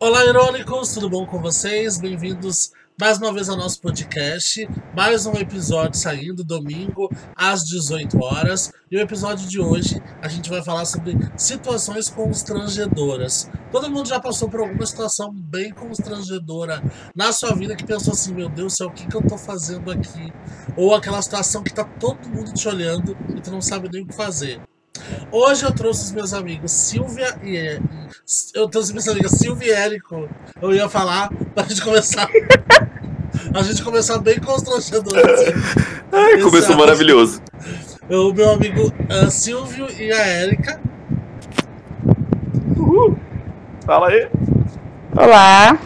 Olá, irônicos, tudo bom com vocês? Bem-vindos mais uma vez ao nosso podcast. Mais um episódio saindo domingo às 18 horas. E o episódio de hoje a gente vai falar sobre situações constrangedoras. Todo mundo já passou por alguma situação bem constrangedora na sua vida que pensou assim: meu Deus do céu, o que, que eu tô fazendo aqui? Ou aquela situação que tá todo mundo te olhando e tu não sabe nem o que fazer. Hoje eu trouxe os meus amigos Silvia e. Eu trouxe meus amigos Silvia e Érico. Eu ia falar pra gente começar. A gente começar bem constrangedor. Assim. Ai, começou maravilhoso. O meu amigo uh, Silvio e a Érica. Uhul. Fala aí. Olá.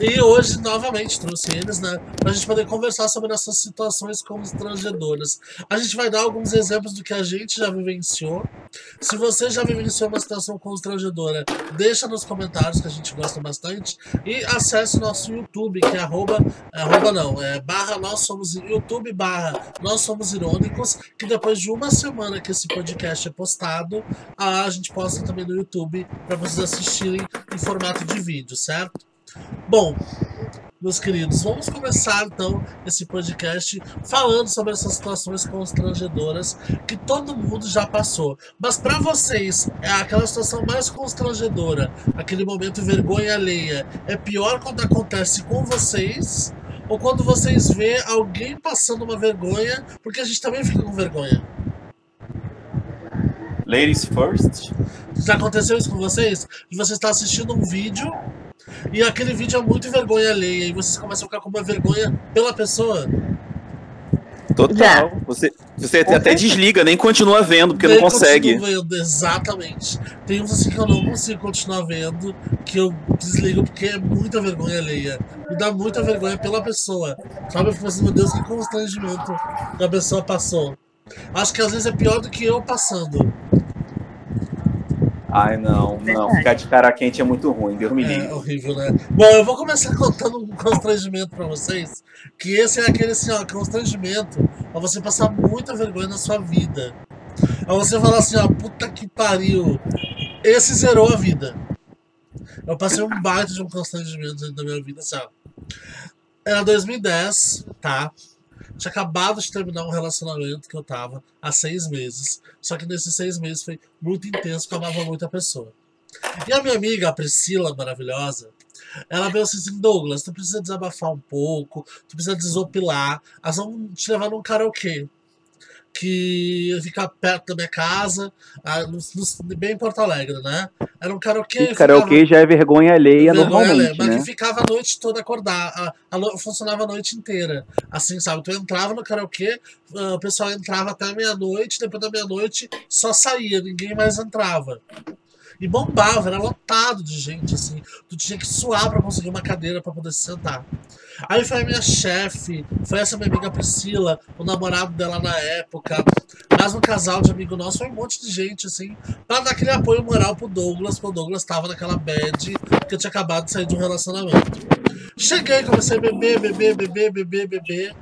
E hoje, novamente, trouxe eles, né? Pra gente poder conversar sobre essas situações constrangedoras. A gente vai dar alguns exemplos do que a gente já vivenciou. Se você já vivenciou uma situação constrangedora, deixa nos comentários, que a gente gosta bastante. E acesse nosso YouTube, que é arroba, arroba não, é barra nós somos, YouTube barra nós somos irônicos, que depois de uma semana que esse podcast é postado, a gente posta também no YouTube para vocês assistirem em formato de vídeo, certo? Bom, meus queridos, vamos começar então esse podcast falando sobre essas situações constrangedoras que todo mundo já passou. Mas para vocês, é aquela situação mais constrangedora, aquele momento vergonha alheia, é pior quando acontece com vocês ou quando vocês vê alguém passando uma vergonha, porque a gente também fica com vergonha. Ladies first. Já aconteceu isso com vocês? De você estar assistindo um vídeo e aquele vídeo é muito vergonha alheia e vocês começam a ficar com uma vergonha pela pessoa. Total. Já. Você, você até, até desliga, nem continua vendo, porque nem não consegue. Vendo, exatamente. Tem uns assim que eu não consigo continuar vendo, que eu desligo porque é muita vergonha alheia. Me dá muita vergonha pela pessoa. Sabe? Eu fico assim, meu Deus, que constrangimento que a pessoa passou. Acho que às vezes é pior do que eu passando. Ai, não, não. Ficar de cara quente é muito ruim, Deus me é livre. É horrível, né? Bom, eu vou começar contando um constrangimento pra vocês. Que esse é aquele assim, ó, constrangimento pra você passar muita vergonha na sua vida. É você falar assim, ó, puta que pariu. Esse zerou a vida. Eu passei um baita de um constrangimento dentro da minha vida, assim, ó. Era 2010, tá? Tinha acabado de terminar um relacionamento que eu tava há seis meses. Só que nesses seis meses foi muito intenso, porque eu amava muito a pessoa. E a minha amiga, a Priscila, maravilhosa, ela veio assim, Douglas, tu precisa desabafar um pouco, tu precisa desopilar, elas vão te levar num karaokê que fica perto da minha casa, bem em Porto Alegre, né? Era um karaokê. O karaokê já é vergonha alheia vergonha normalmente, alheia, mas né? que ficava a noite toda acordada, funcionava a noite inteira. Assim, sabe? Tu entrava no karaokê, o pessoal entrava até meia-noite, depois da meia-noite só saía, ninguém mais entrava. E bombava, era lotado de gente, assim. Tu tinha que suar para conseguir uma cadeira para poder se sentar. Aí foi a minha chefe, foi essa minha amiga Priscila, o namorado dela na época, mais um casal de amigo nosso, foi um monte de gente, assim, pra dar aquele apoio moral pro Douglas, porque o Douglas tava naquela bad que eu tinha acabado de sair de um relacionamento. Cheguei, comecei a beber, beber, beber, beber, beber.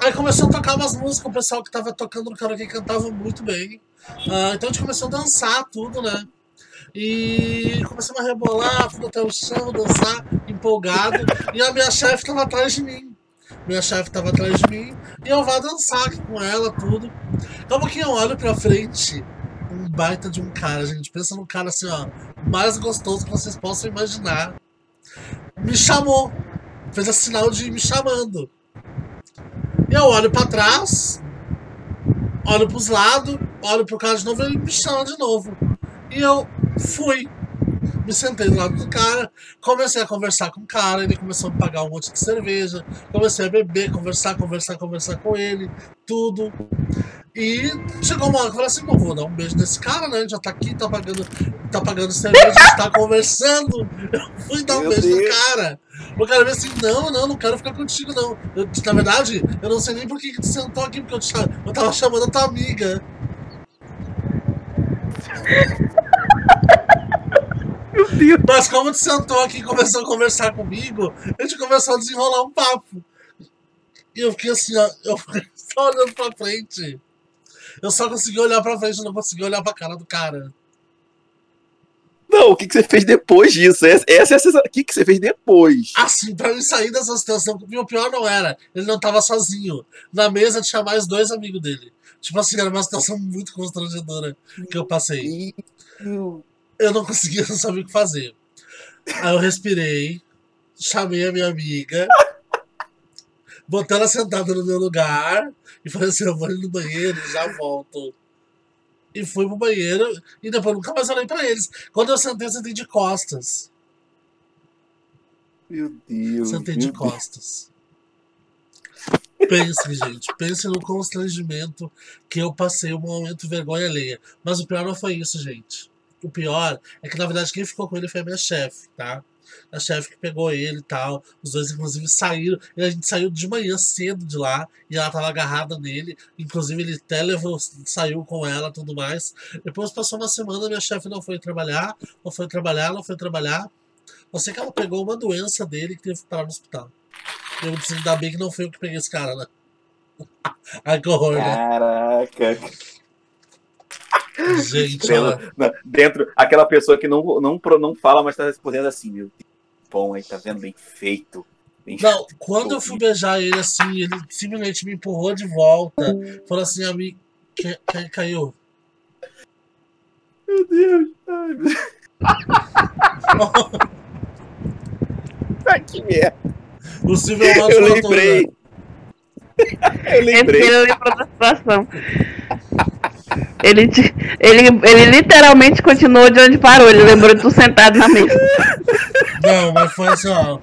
Aí começou a tocar umas músicas, o pessoal que tava tocando no karaokê cantava muito bem. Uh, então a gente começou a dançar tudo, né? E começamos a rebolar, fui até o chão, dançar, empolgado. E a minha chefe tava atrás de mim. Minha chefe tava atrás de mim e eu vou dançar com ela, tudo. Como que eu olho pra frente, um baita de um cara, gente. Pensa num cara assim, ó, mais gostoso que vocês possam imaginar. Me chamou. Fez a sinal de me chamando. E eu olho pra trás, olho pros lados, olho pro cara de novo ele me chama de novo. E eu fui. Me sentei do lado do cara, comecei a conversar com o cara, ele começou a me pagar um monte de cerveja, comecei a beber, conversar, conversar, conversar com ele, tudo. E chegou uma hora que eu falei assim, não vou dar um beijo nesse cara, né? Ele já tá aqui, tá pagando, tá pagando cerveja, a gente tá conversando. Eu fui dar um Meu beijo Deus. no cara. O cara veio assim, não, não, não quero ficar contigo, não. Eu, na verdade, eu não sei nem por que, que tu sentou aqui, porque eu, te, eu tava chamando a tua amiga. Meu Deus. Mas como tu sentou aqui e começou a conversar comigo, a gente começou a desenrolar um papo. E eu fiquei assim, ó, eu fiquei só olhando pra frente. Eu só consegui olhar pra frente, não consegui olhar pra cara do cara. Não, o que, que você fez depois disso? Essa, essa é a sensação. O que, que você fez depois? Assim, pra eu sair dessa situação, o pior não era. Ele não tava sozinho. Na mesa tinha mais dois amigos dele. Tipo assim, era uma situação muito constrangedora que eu passei. Eu não conseguia, não sabia o que fazer. Aí eu respirei, chamei a minha amiga, botei ela sentada no meu lugar e falei assim: eu vou ali no banheiro e já volto. E fui pro banheiro e depois nunca mais olhei pra eles. Quando eu sentei, eu sentei de costas. Meu Deus. Sentei de costas. Pensem, gente, pensem no constrangimento que eu passei, o momento vergonha alheia. Mas o pior não foi isso, gente. O pior é que, na verdade, quem ficou com ele foi a minha chefe, tá? A chefe que pegou ele e tal. Os dois, inclusive, saíram. E a gente saiu de manhã cedo de lá. E ela tava agarrada nele. Inclusive, ele até levou, saiu com ela tudo mais. Depois passou uma semana, minha chefe não foi trabalhar. Não foi trabalhar, não foi trabalhar. Eu sei que ela pegou uma doença dele que teve que parar no hospital. Eu disse, ainda bem que não foi eu que peguei esse cara, né? Ai, que horror, né? Caraca. Gente. Dentro, aquela pessoa que não, não, não fala, mas tá respondendo assim, meu Deus. Bom, aí tá vendo? Bem feito. Bem Não, quando eu fui beijar ele assim, ele simplesmente me empurrou de volta. Falou assim, amigo, quem, quem caiu? Meu Deus. Ai, meu Deus. Ai, que merda. O Silvio é o nosso Eu lembrei. né? Eu lembrei. Ele lembrou da situação. Ele, ele, ele literalmente continuou de onde parou. Ele lembrou de tu sentado na mesa. Não, mas foi assim, ó.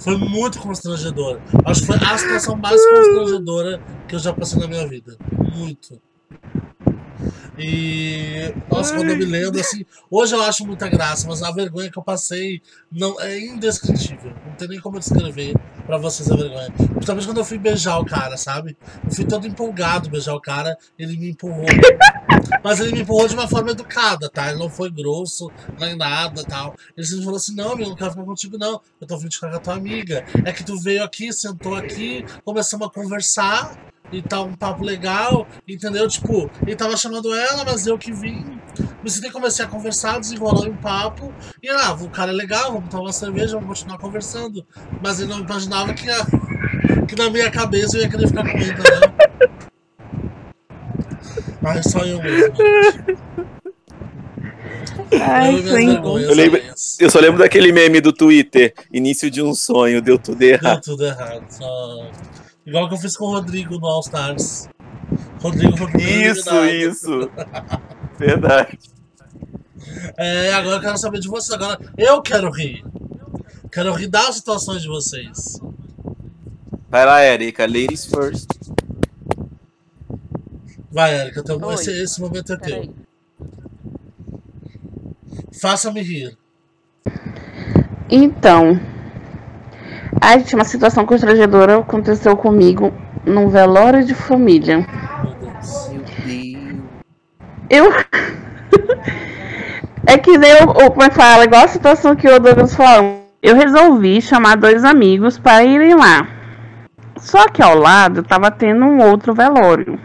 Foi muito constrangedor. Acho que foi a situação mais constrangedora que eu já passei na minha vida. Muito. E. Nossa, quando eu me lembro, assim. Hoje eu acho muita graça, mas a vergonha que eu passei não é indescritível. Não tem nem como eu descrever pra vocês a vergonha. Principalmente quando eu fui beijar o cara, sabe? Eu fui todo empolgado beijar o cara, ele me empurrou. Mas ele me empurrou de uma forma educada, tá? Ele não foi grosso, nem nada tal. Ele sempre falou assim: não, amigo, não quero ficar contigo, não. Eu tô vindo ficar com a tua amiga. É que tu veio aqui, sentou aqui, começamos a conversar e tá um papo legal, entendeu? Tipo, ele tava chamando ela, mas eu que vim. Me sentei, comecei a conversar, desenrolou um papo. E ah, o cara é legal, vamos tomar uma cerveja, vamos continuar conversando. Mas ele não imaginava que, a- que na minha cabeça eu ia querer ficar com ele, entendeu? Ai, só eu mesmo. gente. Ai, eu Eu lembro-. Eu só lembro daquele meme do Twitter. Início de um sonho, deu tudo Deu errado. tudo errado. Só... Igual que eu fiz com o Rodrigo no All Stars. Rodrigo foi Isso, eliminado. isso. Verdade. É, agora eu quero saber de vocês. Agora eu quero rir. Quero rir das situações de vocês. Vai lá, Erika. Ladies first. Vai, Erika, Oi. esse, esse momento é teu. Faça-me rir. Então, ai, tinha uma situação constrangedora aconteceu comigo num velório de família. Eu. é que nem eu, eu- como é que fala? Igual a situação que o Douglas falou. Eu resolvi chamar dois amigos para irem lá. Só que ao lado tava tendo um outro velório.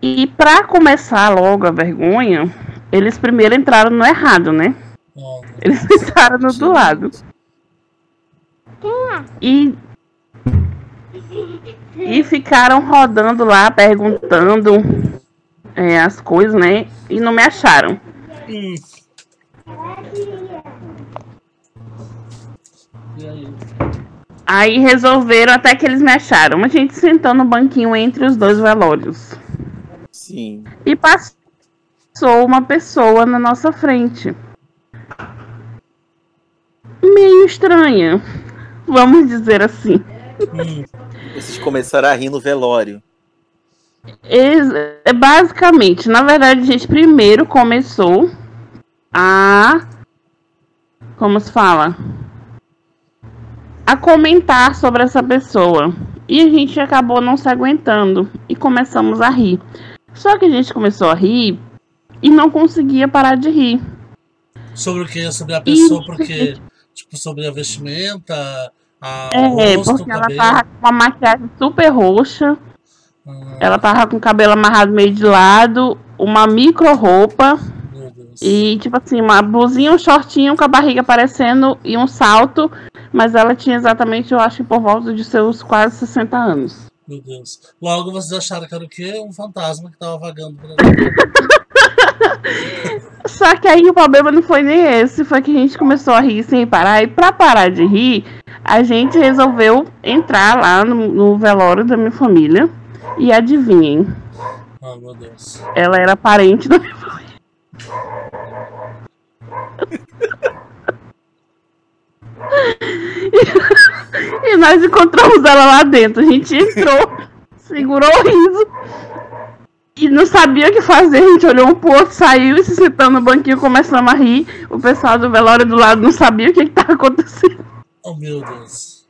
E pra começar logo a vergonha, eles primeiro entraram no errado, né? Eles entraram no do lado. E. E ficaram rodando lá, perguntando é, as coisas, né? E não me acharam. Aí resolveram até que eles me acharam. A gente sentou no banquinho entre os dois velórios. Sim. E passou uma pessoa na nossa frente. Meio estranha. Vamos dizer assim. Hum. Vocês começaram a rir no velório. É basicamente, na verdade, a gente primeiro começou a. Como se fala? A comentar sobre essa pessoa. E a gente acabou não se aguentando e começamos a rir. Só que a gente começou a rir e não conseguia parar de rir. Sobre o que? Sobre a pessoa, Ih, porque. Tipo, sobre a vestimenta, É, rosto, porque ela cabelo. tava com uma maquiagem super roxa. Ah, Ela tava com o cabelo amarrado meio de lado, uma micro roupa. E, tipo assim, uma blusinha, um shortinho com a barriga aparecendo e um salto. Mas ela tinha exatamente, eu acho, por volta de seus quase 60 anos. Meu Deus. Logo vocês acharam que era o quê? Um fantasma que tava vagando por ali. Só que aí o problema não foi nem esse, foi que a gente começou a rir sem parar. E pra parar de rir, a gente resolveu entrar lá no, no velório da minha família. E adivinhem, Ah, meu Deus. ela era parente da minha família. E, e nós encontramos ela lá dentro. A gente entrou, segurou o riso e não sabia o que fazer. A gente olhou um pro outro, saiu e se sentando no banquinho, começamos a rir. O pessoal do velório do lado não sabia o que estava acontecendo. Oh, meu Deus.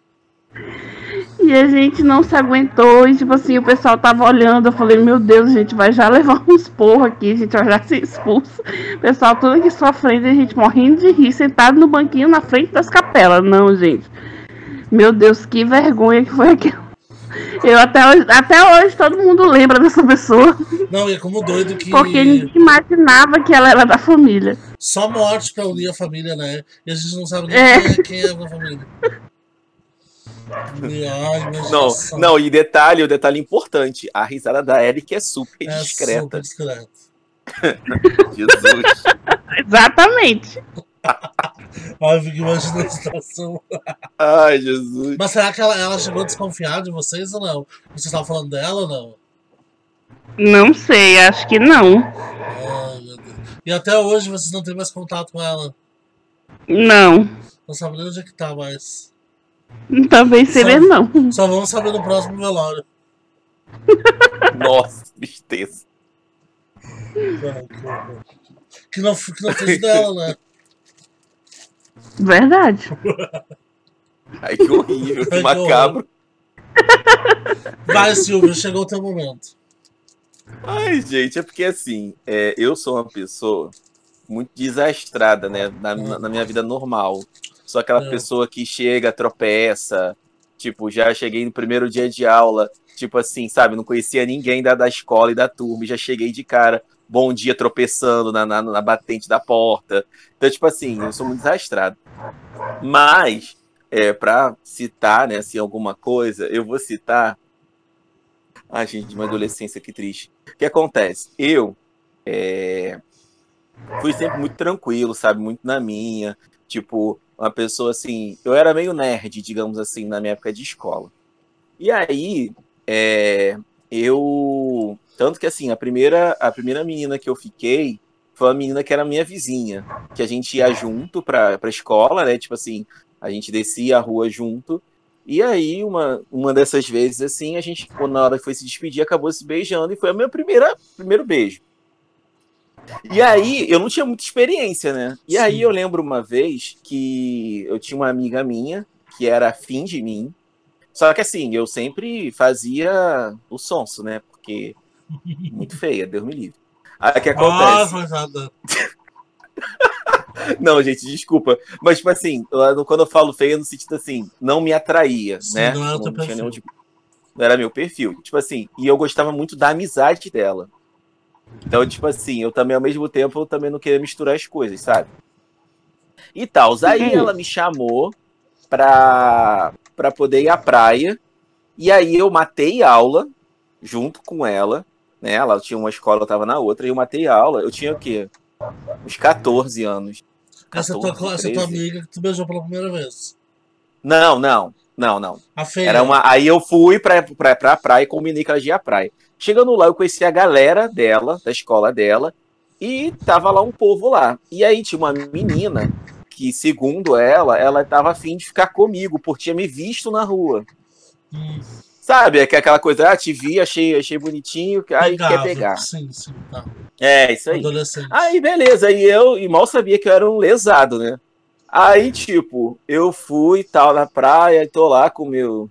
E a gente não se aguentou. E tipo assim, o pessoal tava olhando. Eu falei, meu Deus, a gente vai já levar uns porros aqui, a gente vai já ser expulso. O pessoal tudo aqui sofrendo a gente morrendo de rir, sentado no banquinho na frente das capelas. Não, gente. Meu Deus, que vergonha que foi aquilo. Eu até hoje, até hoje todo mundo lembra dessa pessoa. Não, e é como doido que Porque ninguém imaginava que ela era da família. Só morte pra unir a família, né? E a gente não sabe nem É. quem, é, quem é da família. Ai, Não, não, e detalhe, o detalhe importante, a risada da Eric é super É super discreta. discreto. Jesus. Exatamente. Ai, eu fico imaginando a situação. Ai, Jesus. Mas será que ela, ela chegou a desconfiar de vocês ou não? Vocês estavam falando dela ou não? Não sei, acho que não. Ai. E até hoje vocês não têm mais contato com ela. Não. Não sabem nem onde é que tá mais. Também seria Só- não. Só vamos saber no próximo velório. Nossa, tristeza. Que não, que não fez dela, né? Verdade. Ai, que horrível, que macabro. Vai, Silvio, chegou o teu momento. Ai, gente, é porque assim, é, eu sou uma pessoa muito desastrada, né, na, na- minha vida normal. Sou aquela É. pessoa que chega, tropeça, tipo, já cheguei no primeiro dia de aula, tipo assim, sabe, não conhecia ninguém da, da escola e da turma, e já cheguei de cara, bom dia, tropeçando na, na, na batente da porta. Então, tipo assim, eu sou muito desastrado. Mas, é, pra citar, né, assim, alguma coisa, eu vou citar Ai, gente, uma adolescência que triste. O que acontece? Eu é, fui sempre muito tranquilo, sabe? Muito na minha. Tipo, uma pessoa assim. Eu era meio nerd, digamos assim, na minha época de escola. E aí, é, eu. Tanto que assim, a primeira, a primeira menina que eu fiquei foi uma menina que era minha vizinha. Que a gente ia junto pra, pra escola, né? Tipo assim, a gente descia a rua junto. E aí, uma, uma dessas vezes, assim, a gente, quando na hora que foi se despedir, acabou se beijando e foi o meu primeira, primeiro beijo. E aí, eu não tinha muita experiência, né? E aí, Sim. eu lembro uma vez que eu tinha uma amiga minha que era afim de mim. Só que assim, eu sempre fazia o sonso, né? Porque muito feia, Deus me livre. Aí o que Ah, acontece? nada. Não, gente, desculpa. Mas, tipo assim, eu- quando eu falo feia, no sentido assim, não me atraía, Sim, né? não era o teu tinha perfil. nenhum tipo. Não era meu perfil. Tipo assim, e eu gostava muito da amizade dela. Então, tipo assim, eu também, ao mesmo tempo, eu também não queria misturar as coisas, sabe? E tal. Aí Uhum. ela me chamou pra, pra poder ir à praia. E aí eu matei aula junto com ela. Né? Ela tinha uma escola, eu tava na outra, e eu matei aula. Eu tinha o quê? Uns 14 anos. Essa é tua, 14, essa tua 13. amiga que tu beijou pela primeira vez. Não, não, não, não. A feia. Era uma. Aí eu fui pra, pra, pra praia e combinei que ela ia à praia. Chegando lá, eu conheci a galera dela, da escola dela, e tava lá um povo lá. E aí tinha uma menina que, segundo ela, ela tava afim de ficar comigo, porque tinha me visto na rua. Hum, Sabe? É que aquela coisa, ah, te vi, achei, achei bonitinho, aí quer pegável. pegar. Sim, sim. Tá. É, isso aí. Aí, beleza. E eu e mal sabia que eu era um lesado, né? Aí, tipo, eu fui tal na praia, tô lá com meu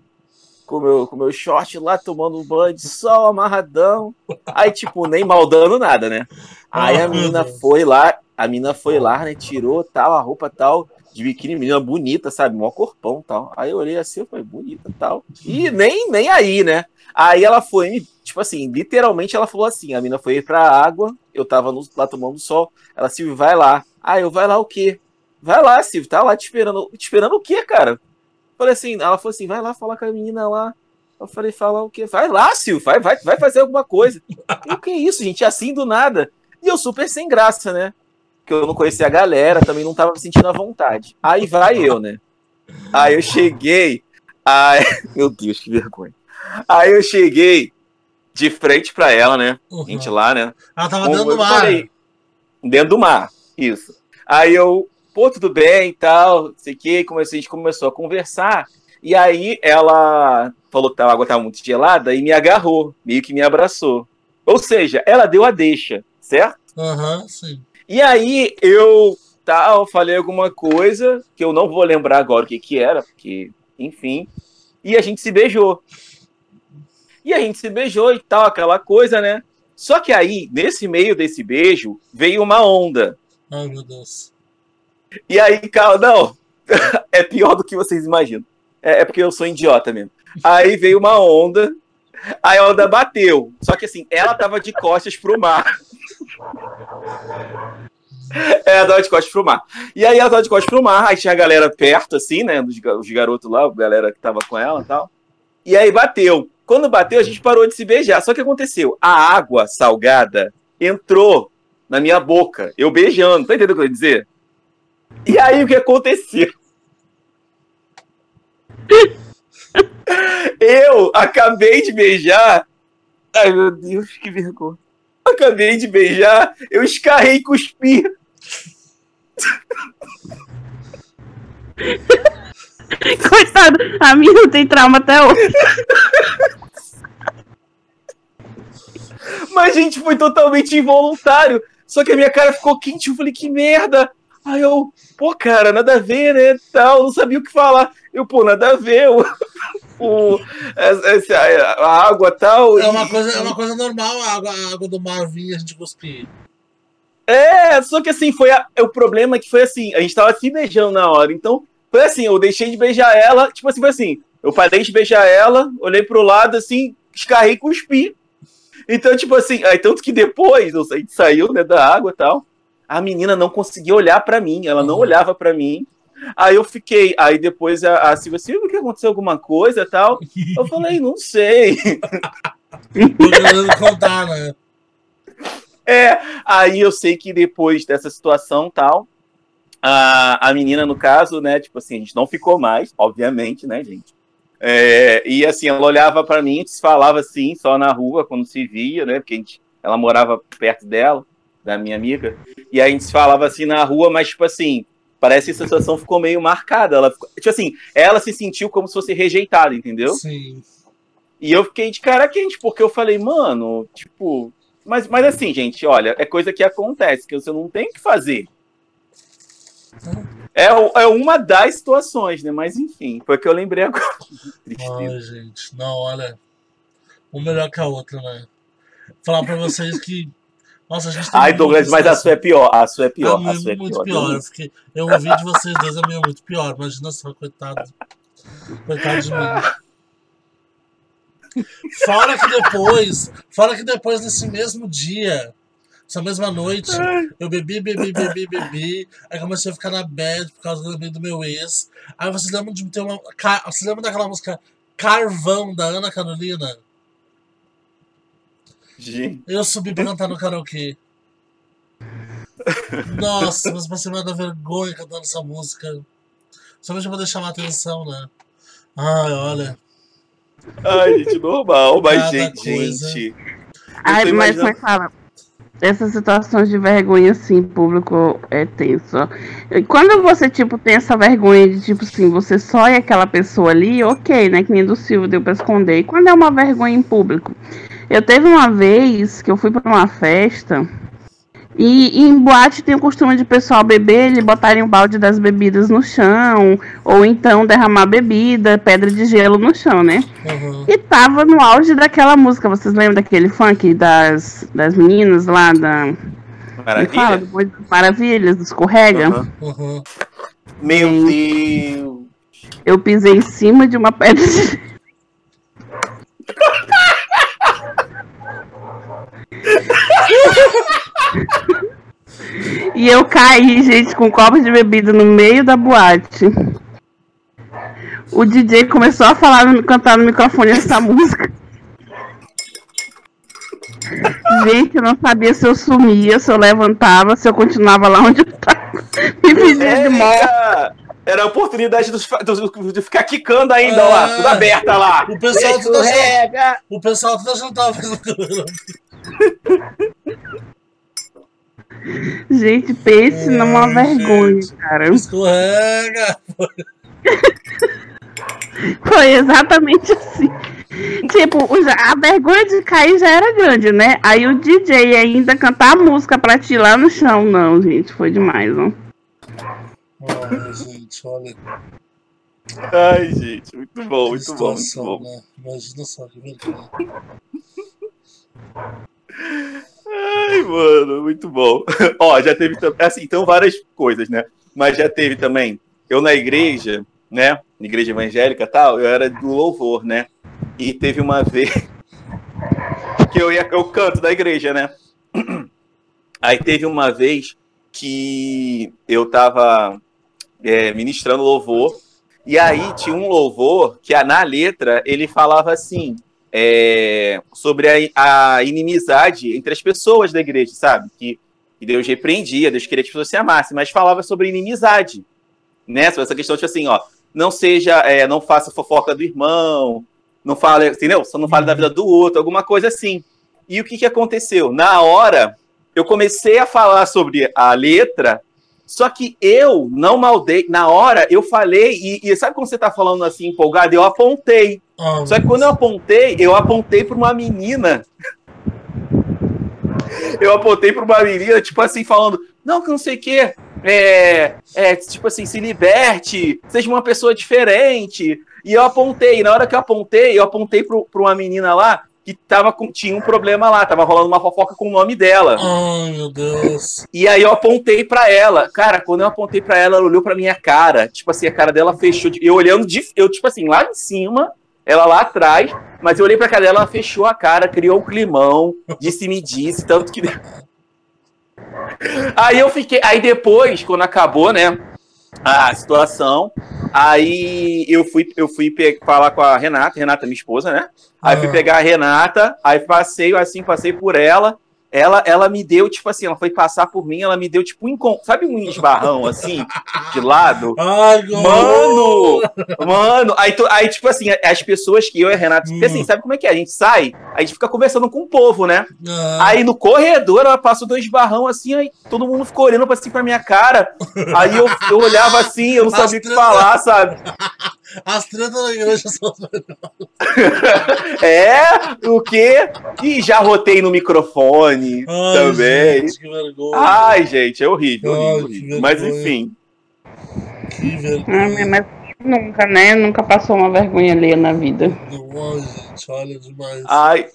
com meu com meu short lá tomando um banho de sol amarradão. Aí, tipo, nem maldando nada, né? Aí Ah, a menina Deus. foi lá, a menina foi lá, né, tirou tal a roupa tal, de biquíni, menina bonita, sabe? Mó corpão tal. Aí eu olhei assim, falei, bonita tal. E nem, nem aí, né? Aí ela foi, tipo assim, literalmente ela falou assim: a menina foi pra água, eu tava no, lá tomando sol. Ela, Silvio, vai lá. Ah, eu, vai lá o quê? Vai lá, Silvio, tá lá te esperando. Te esperando o quê, cara? Falei assim, ela falou assim: vai lá falar com a menina lá. Eu falei, falar o quê? Vai lá, Silvio, vai, vai, vai fazer alguma coisa. E o que é isso, gente? Assim do nada. E eu super sem graça, né? Que eu não conhecia a galera, também não tava me sentindo à vontade. Aí vai eu, né? Aí eu cheguei. Ai, meu Deus, que vergonha. Aí eu cheguei de frente para ela, né? Uhum. A gente lá, né? Ela tava dentro do mar. Falei, dentro do mar, isso. Aí eu, pô, tudo bem e tal, sei que, comecei, a gente começou a conversar. E aí ela falou que a água tava muito gelada e me agarrou, meio que me abraçou. Ou seja, ela deu a deixa, certo? Aham, uhum, sim. E aí eu tal, falei alguma coisa que eu não vou lembrar agora o que que era, porque, enfim. E a gente se beijou. E a gente se beijou e tal, aquela coisa, né? Só que aí, nesse meio desse beijo, veio uma onda. Ai, meu Deus. E aí, calma, não. é pior do que vocês imaginam. É, é porque eu sou idiota mesmo. Aí veio uma onda, aí a onda bateu. Só que assim, ela tava de costas pro mar. É, ela tava de costas pro mar. E aí ela tava de costas pro mar, aí tinha a galera perto, assim, né? Os, os garotos lá, a galera que tava com ela e tal. E aí bateu. Quando bateu, a gente parou de se beijar. Só que aconteceu? A água salgada entrou na minha boca, eu beijando. Tá entendendo o que eu ia dizer? E aí o que aconteceu? Eu acabei de beijar. Ai, meu Deus, que vergonha acabei de beijar, eu escarrei e cuspi. Coitado, a minha não tem trauma até hoje. Mas, gente, foi totalmente involuntário. Só que a minha cara ficou quente. Eu falei, que merda. Aí eu, pô, cara, nada a ver, né? Tal, não sabia o que falar. Eu, pô, nada a ver. O, o, essa, a água tal. É uma, e, coisa, é uma coisa normal a água, a água do mar vir a gente cuspir. É, só que assim, foi a, o problema é que foi assim, a gente tava se beijando na hora. Então, foi assim, eu deixei de beijar ela, tipo assim, foi assim, eu parei de beijar ela, olhei pro lado, assim, escarrei e cuspi. Então, tipo assim, aí tanto que depois, a gente saiu, né, da água e tal, a menina não conseguia olhar para mim, ela não uhum. olhava para mim. Aí eu fiquei, aí depois a, a Silvia, Silvia, que aconteceu alguma coisa tal? Eu falei, não sei. contar, né? É, aí eu sei que depois dessa situação tal, a, a menina, no caso, né, tipo assim, a gente não ficou mais, obviamente, né, gente? É, e assim, ela olhava para mim, se falava assim, só na rua, quando se via, né, porque a gente, ela morava perto dela da minha amiga, e a gente falava assim na rua, mas tipo assim, parece que a situação ficou meio marcada. Ela ficou, tipo assim, ela se sentiu como se fosse rejeitada, entendeu? Sim. E eu fiquei de cara quente, porque eu falei, mano, tipo. Mas, mas assim, gente, olha, é coisa que acontece, que você não tem que fazer. É, é uma das situações, né? Mas enfim, foi que eu lembrei agora. Ai, gente, não, olha. Um melhor que a outra, né? Falar pra vocês que nossa, a gente Ai, Douglas, mas a sua é pior. A sua é pior. A, a sua é muito pior. pior. Eu, eu ouvi de vocês dois, a minha é muito pior. Imagina só, coitado. Coitado de mim. Fora que depois, fora que depois, nesse mesmo dia, essa mesma noite, eu bebi, bebi, bebi, bebi. Aí comecei a ficar na bad por causa do, do meu ex. Aí vocês lembram de ter uma. Vocês lembram daquela música Carvão da Ana Carolina? Gente. Eu subi pra cantar no karaokê. Nossa, mas passei mais da vergonha cantando essa música. Somente pra poder chamar a atenção, né? Ai, olha. Ai, gente, normal, mas gente, coisa. gente. Ai, mas, mas fala. Essas situações de vergonha, assim, público é tenso. E quando você, tipo, tem essa vergonha de, tipo assim, você só é aquela pessoa ali, ok, né? Que nem do Silvio deu pra esconder. E quando é uma vergonha em público? Eu teve uma vez que eu fui para uma festa e, e, em boate tem o costume de pessoal beber e botarem o balde das bebidas no chão, ou então derramar bebida, pedra de gelo no chão, né? Uhum. E tava no auge daquela música, vocês lembram daquele funk das, das meninas lá da. Maravilha? Fala, do Maravilhas, do Escorrega? Uhum. Meu Hum. Deus. Eu pisei em cima de uma pedra. de- e eu caí, gente, com um copo de bebida no meio da boate. O DJ começou a falar, no- cantar no microfone essa música. Gente, eu não sabia se eu sumia, se eu levantava, se eu continuava lá onde eu tava. Me pedia de morte. Era, a oportunidade dos- de ficar quicando ainda lá, Ah. tudo aberta lá. O pessoal tudo achando, Escorrega. o pessoal tudo achando que tava fazendo câmera. Gente, pense numa Ai, vergonha, gente. cara. Escorrega. Foi exatamente assim. Tipo, a vergonha de cair já era grande, né? Aí o DJ ainda cantar a música pra ti lá no chão. Não, gente, foi demais, não. Ai, gente, olha Ai, gente, muito bom, muito bom, muito situação, bom. né? Imagina só que vergonha. Ai, mano, muito bom. Ó, já teve também, assim, então várias coisas, né? Mas já teve também, eu na igreja, né? Igreja evangélica e tal, eu era do louvor, né? E teve uma vez que eu ia, eu canto da igreja, né? Aí teve uma vez que eu tava é, ministrando louvor, e aí tinha um louvor que na letra ele falava assim: é, sobre a, a inimizade entre as pessoas da igreja, sabe? Que, que Deus repreendia, Deus queria que as pessoas se amassem, mas falava sobre inimizade, né? Sobre essa questão, tipo assim, ó, não seja, é, não faça fofoca do irmão, não fale, entendeu? Só não fale da vida do outro, alguma coisa assim. E o que, que aconteceu? Na hora, eu comecei a falar sobre a letra, só que eu não maldei. Na hora, eu falei, e, e sabe quando você tá falando assim, empolgado? Eu apontei. Ah, Só que quando eu apontei, eu apontei para uma menina. Eu apontei para uma menina, tipo assim, falando, não, que não sei o quê. É, é, tipo assim, se liberte, seja uma pessoa diferente. E eu apontei, e na hora que eu apontei, eu apontei para uma menina lá que tava com, tinha um problema lá, tava rolando uma fofoca com o nome dela. Ai, meu Deus. E aí eu apontei pra ela. Cara, quando eu apontei pra ela, ela olhou pra minha cara. Tipo assim, a cara dela fechou. Eu olhando de. Eu, tipo assim, lá em cima, ela lá atrás. Mas eu olhei pra cara dela, ela fechou a cara, criou um climão, disse me disse, tanto que. Aí eu fiquei. Aí depois, quando acabou, né? A situação. Aí eu fui, eu fui falar com a Renata, Renata, minha esposa, né? Aí fui Ah. pegar a Renata, aí passei assim, passei por ela. Ela, ela me deu, tipo assim, ela foi passar por mim, ela me deu, tipo, um sabe um esbarrão, assim, de lado? Ai. Mano! Mano! Aí, tu- aí, tipo assim, as pessoas que eu e a Renata, porque assim, Hum. sabe como é que é? A gente sai, a gente fica conversando com o povo, né? Ah, Aí no corredor ela passou dois barrão assim, aí todo mundo ficou olhando pra, assim, pra minha cara. Aí eu, eu olhava assim, eu não sabia o que falar, sabe? As tretas da igreja são. É, o quê? E já rotei no microfone Ai, também. Gente, que vergonha. Ai, gente, é horrível, Ai, horrível. Mas enfim. Que Ah, vergonha. mas nunca, né? Nunca passou uma vergonha alheia na vida. Ai, gente, olha demais. Ai,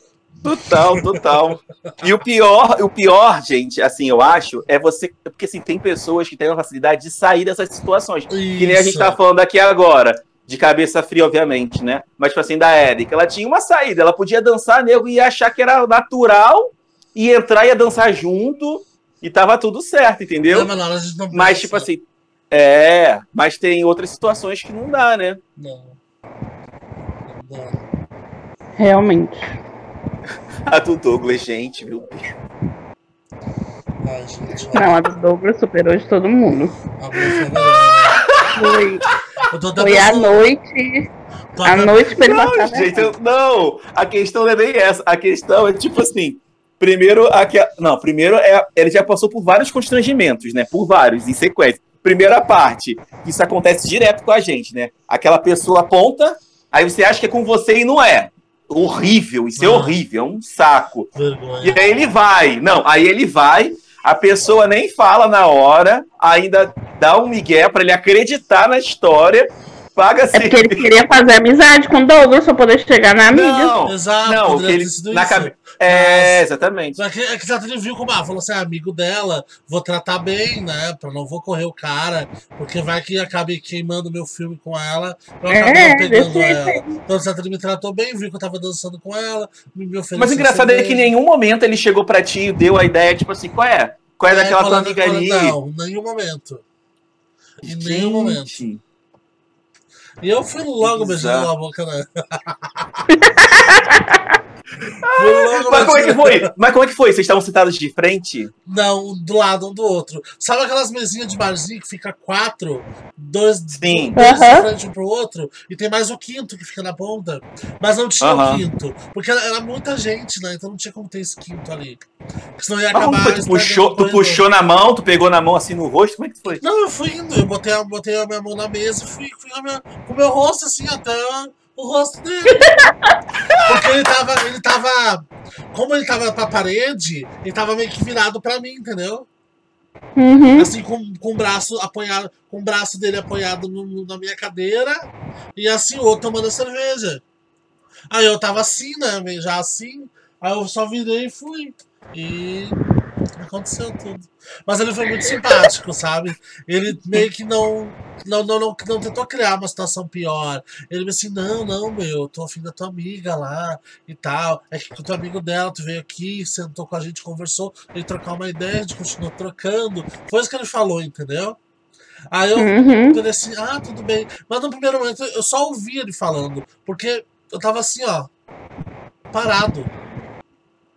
total, total. E o pior, o pior, gente, assim, eu acho, é você. Porque assim, tem pessoas que têm a facilidade de sair dessas situações. Que nem a gente Isso. tá falando aqui agora. De cabeça fria, obviamente, né? Mas, tipo assim, da Erika, ela tinha uma saída. Ela podia dançar, nego, e achar que era natural, e entrar e ia dançar junto, e tava tudo certo, entendeu? Não, mas não Mas, tipo assim, é, mas tem outras situações que não dá, né? Não. Não dá. Realmente. A do Douglas, gente, viu? Ai, gente, olha. Não, a do Douglas superou de todo mundo. A foi. Foi, Eu tô até foi a noite. tô A noite pra ele Não, passar gente, eu- não, a questão não é nem essa. A questão é tipo assim. Primeiro, aqui, não, primeiro é ele já passou por vários constrangimentos, né? Por vários, em sequência. Primeira parte, isso acontece direto com a gente, né? Aquela pessoa aponta, aí você acha que é com você e não é. Horrível, isso é Ah. horrível, é um saco. Vergonha. E aí ele vai. Não, aí ele vai, a pessoa nem fala na hora, ainda dá um migué pra ele acreditar na história, paga É porque ele queria fazer amizade com o Douglas pra poder chegar na mídia. Não, Exato, não, que ele, na isso. cabe... É, exatamente. Só que, é que ele viu como, ah, falou assim, ah, amigo dela, vou tratar bem, né? Pra não vou correr o cara, porque vai que acabe queimando meu filme com ela, eu É, acabo pegando ela. Então, ele me tratou bem, viu que eu tava dançando com ela, me me ofereceu Mas o engraçado é que em nenhum momento ele chegou pra ti e deu a ideia, tipo assim, qual é? Qual é, daquela tua amiga ali? Não, em nenhum momento. Em nenhum momento. Gente. E eu fui logo beijando na boca, né? Mas como é que foi? Mas como é que foi? Vocês estavam sentados de frente? Não, do lado um do outro. Sabe aquelas mesinhas de barzinho que fica quatro? Dois, Sim. dois de frente um pro outro? E tem mais o quinto que fica na ponta. Mas não tinha o quinto. Porque era, era muita gente, né? Então não tinha como ter esse quinto ali. Porque senão ia Mas como acabar. foi? Tu puxou, tu puxou na mão, tu pegou na mão assim no rosto? Como é que foi? Não, eu fui indo. Eu botei a, botei a minha mão na mesa e fui, fui minha- com o meu rosto assim até o rosto dele. Porque ele tava, ele tava. Como ele tava pra parede, ele tava meio que virado pra mim, entendeu? Uhum. Assim, com, com o braço apoiado, com o braço dele apoiado no- no- na minha cadeira, e assim, o outro tomando a cerveja. Aí eu tava assim, né? Já assim, aí eu só virei e fui. E aconteceu tudo. Mas ele foi muito simpático, sabe? Ele meio que não, não, não, não, não tentou criar uma situação pior. Ele me assim, não, não, meu, eu tô afim da tua amiga lá e tal. É que o teu amigo dela, tu veio aqui, sentou com a gente, conversou, ele trocar uma ideia, a gente continuou trocando. Foi isso que ele falou, entendeu? Aí eu Uhum. falei assim, ah, tudo bem. Mas no primeiro momento eu só ouvi ele falando, porque eu tava assim, ó, parado.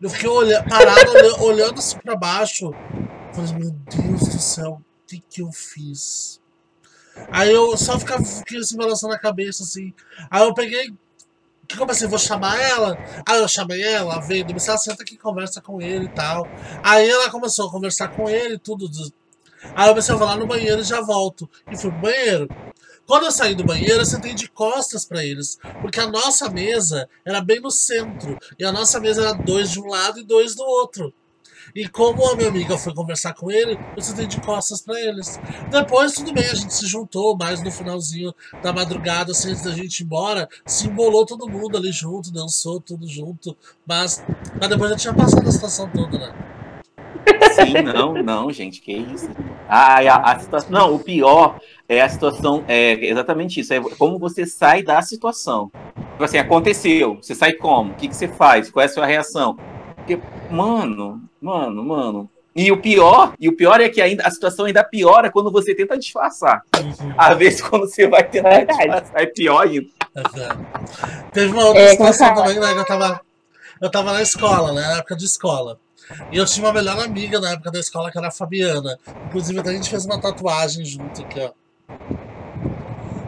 Eu fiquei olha, parado, olha- olhando assim pra baixo. Falei, meu Deus do céu, o que que eu fiz? Aí eu só ficava fiquei assim, balançando a cabeça, assim. Aí eu peguei. Que pensei? Vou chamar ela? Aí eu chamei ela, ela veio, disse, ah, senta aqui, conversa com ele e tal. Aí ela começou a conversar com ele, tudo. Aí eu pensei, eu vou lá no banheiro e já volto. E fui pro banheiro. Quando eu saí do banheiro, eu sentei de costas pra eles. Porque a nossa mesa era bem no centro. E a nossa mesa era dois de um lado e dois do outro. E como a minha amiga foi conversar com ele, eu sentei de costas pra eles. Depois, tudo bem, a gente se juntou, mas no finalzinho da madrugada, assim, antes da gente ir embora, se embolou todo mundo ali junto, dançou tudo junto. Mas, mas depois já tinha passado a situação toda, né? Sim, não, não, gente, que isso. Ah, a, a situação. Não, o pior é a situação. É exatamente isso. É como você sai da situação. Tipo assim, aconteceu. Você sai como? O que, que você faz? Qual é a sua reação? Porque, mano, mano, mano. E o pior, e o pior é que ainda a situação ainda piora quando você tenta disfarçar. Uhum. Às vezes, quando você vai tentar Verdade. disfarçar, é pior ainda. É, é. Teve uma outra É, situação também, né? Que eu tava, eu tava na escola, né? Na época de escola. E eu tinha uma melhor amiga na época da escola, que era a Fabiana. Inclusive, até a gente fez uma tatuagem junto aqui, ó.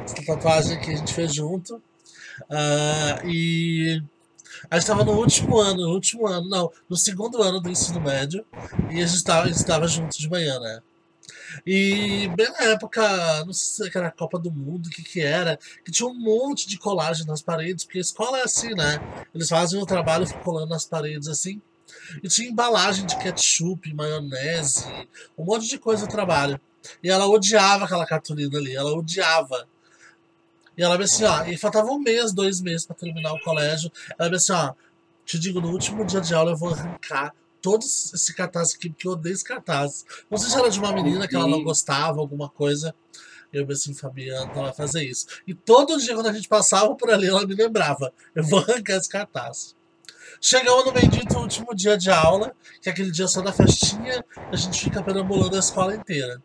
Essa tatuagem que a gente fez junto. Ah, e a gente tava no último ano, no último ano, não, no segundo ano do ensino médio. E a gente tava, a gente tava junto de manhã, né? E bem na época, não sei se era a Copa do Mundo, o que que era, que tinha um monte de colagem nas paredes, porque a escola é assim, né? Eles fazem o trabalho colando nas paredes assim. E tinha embalagem de ketchup, maionese, um monte de coisa no trabalho. E ela odiava aquela cartolina ali, ela odiava. E ela disse assim, ó, e faltava um mês, dois meses pra terminar o colégio. Ela disse assim, ó, te digo, no último dia de aula eu vou arrancar todos esse cartaz aqui, porque eu odeio esse cartaz. Não sei se era de uma menina que ela não gostava, alguma coisa. Eu pensei, assim, Fabiana, não vai fazer isso. E todo dia, quando a gente passava por ali, ela me lembrava: eu vou arrancar esse cartaz. Chegamos no bendito último dia de aula, que é aquele dia só da festinha, a gente fica perambulando a escola inteira.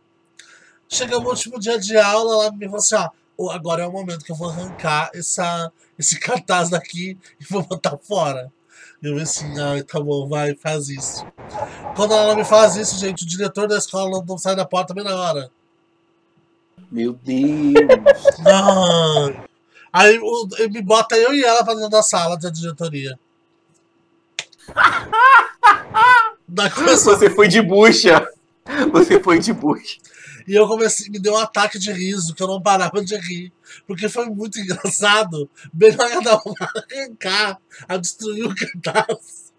Chegamos no último dia de aula, ela me falou assim: ó, "Ô, agora é o momento que eu vou arrancar essa, esse cartaz daqui e vou botar fora. Eu assim, ai, tá bom, vai, faz isso. Quando ela me faz isso, gente, o diretor da escola não, sai da porta bem na hora. Meu Deus. Ai. Aí o- ele me bota eu e ela pra dentro da sala da diretoria. Daí começou. Você foi de bucha. Você foi de bucha. E eu comecei, me deu um ataque de riso, que eu não parava de rir. Porque foi muito engraçado. Bem na hora da arrancar, a destruir o cartaz.